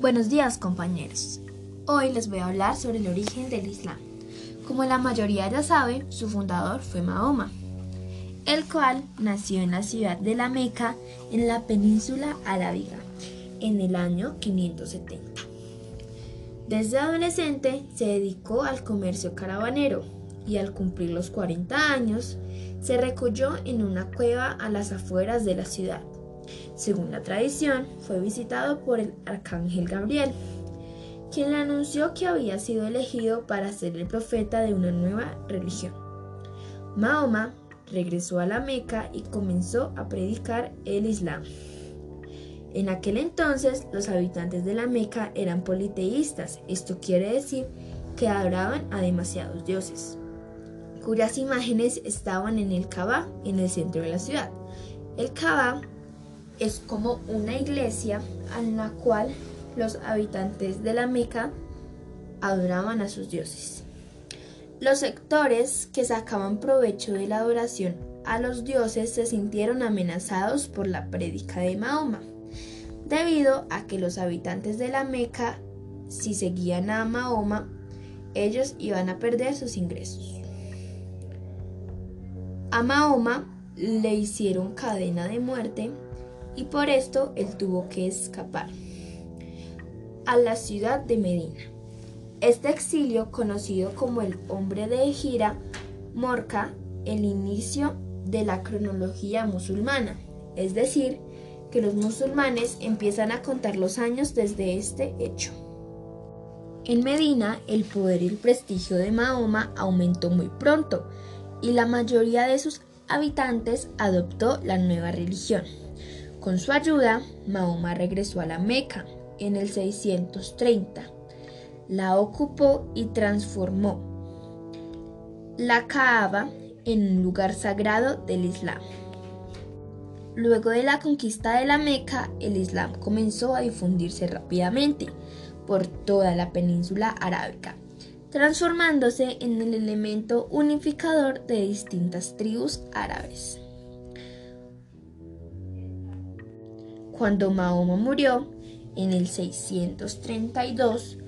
Buenos días compañeros. Hoy les voy a hablar sobre el origen del Islam. Como la mayoría ya sabe, su fundador fue Mahoma, el cual nació en la ciudad de la Meca en la península arábiga en el año 570. Desde adolescente se dedicó al comercio caravanero y al cumplir los 40 años se recogió en una cueva a las afueras de la ciudad. Según la tradición, fue visitado por el arcángel Gabriel, quien le anunció que había sido elegido para ser el profeta de una nueva religión. Mahoma regresó a la Meca y comenzó a predicar el Islam. En aquel entonces los habitantes de la Meca eran politeístas, esto quiere decir que adoraban a demasiados dioses, cuyas imágenes estaban en el Kaaba, en el centro de la ciudad. El Kaaba es como una iglesia en la cual los habitantes de la Meca adoraban a sus dioses. Los sectores que sacaban provecho de la adoración a los dioses se sintieron amenazados por la prédica de Mahoma, debido a que los habitantes de la Meca, si seguían a Mahoma, ellos iban a perder sus ingresos. A Mahoma le hicieron cadena de muerte y por esto él tuvo que escapar a la ciudad de Medina. Este exilio, conocido como el hombre de gira, marca el inicio de la cronología musulmana, es decir, que los musulmanes empiezan a contar los años desde este hecho. En Medina, el poder y el prestigio de Mahoma aumentó muy pronto y la mayoría de sus habitantes adoptó la nueva religión. Con su ayuda, Mahoma regresó a la Meca en el 630. La ocupó y transformó la Kaaba en un lugar sagrado del Islam. Luego de la conquista de la Meca, el Islam comenzó a difundirse rápidamente por toda la península arábica, transformándose en el elemento unificador de distintas tribus árabes. Cuando Mahoma murió, en el 632,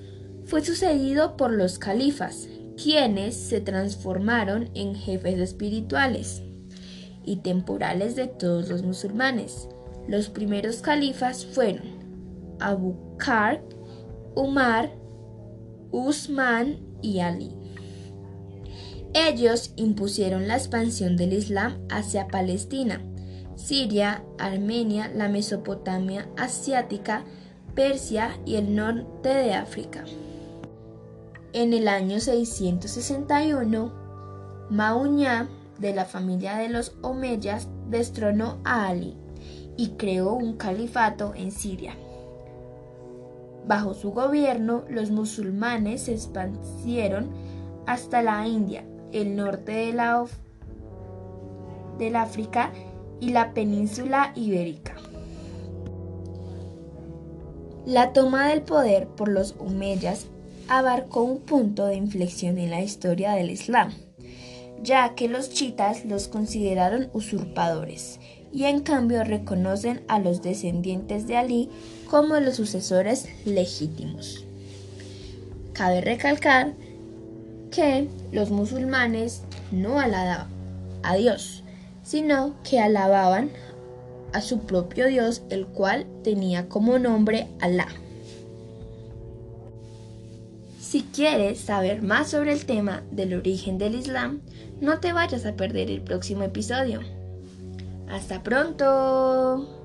fue sucedido por los califas, quienes se transformaron en jefes espirituales y temporales de todos los musulmanes. Los primeros califas fueron Abu Bakr, Umar, Usman y Ali. Ellos impusieron la expansión del Islam hacia Palestina, Siria, Armenia, la Mesopotamia asiática, Persia y el norte de África. En el año 661, Mauñá, de la familia de los Omeyas, destronó a Ali y creó un califato en Siria. Bajo su gobierno, los musulmanes se expandieron hasta la India, el norte de la del África y la península ibérica. La toma del poder por los Umeyas abarcó un punto de inflexión en la historia del Islam, ya que los chitas los consideraron usurpadores y en cambio reconocen a los descendientes de Ali como los sucesores legítimos. Cabe recalcar que los musulmanes no alaban a Dios, sino que alababan a su propio Dios, el cual tenía como nombre Alá. Si quieres saber más sobre el tema del origen del Islam, no te vayas a perder el próximo episodio. Hasta pronto.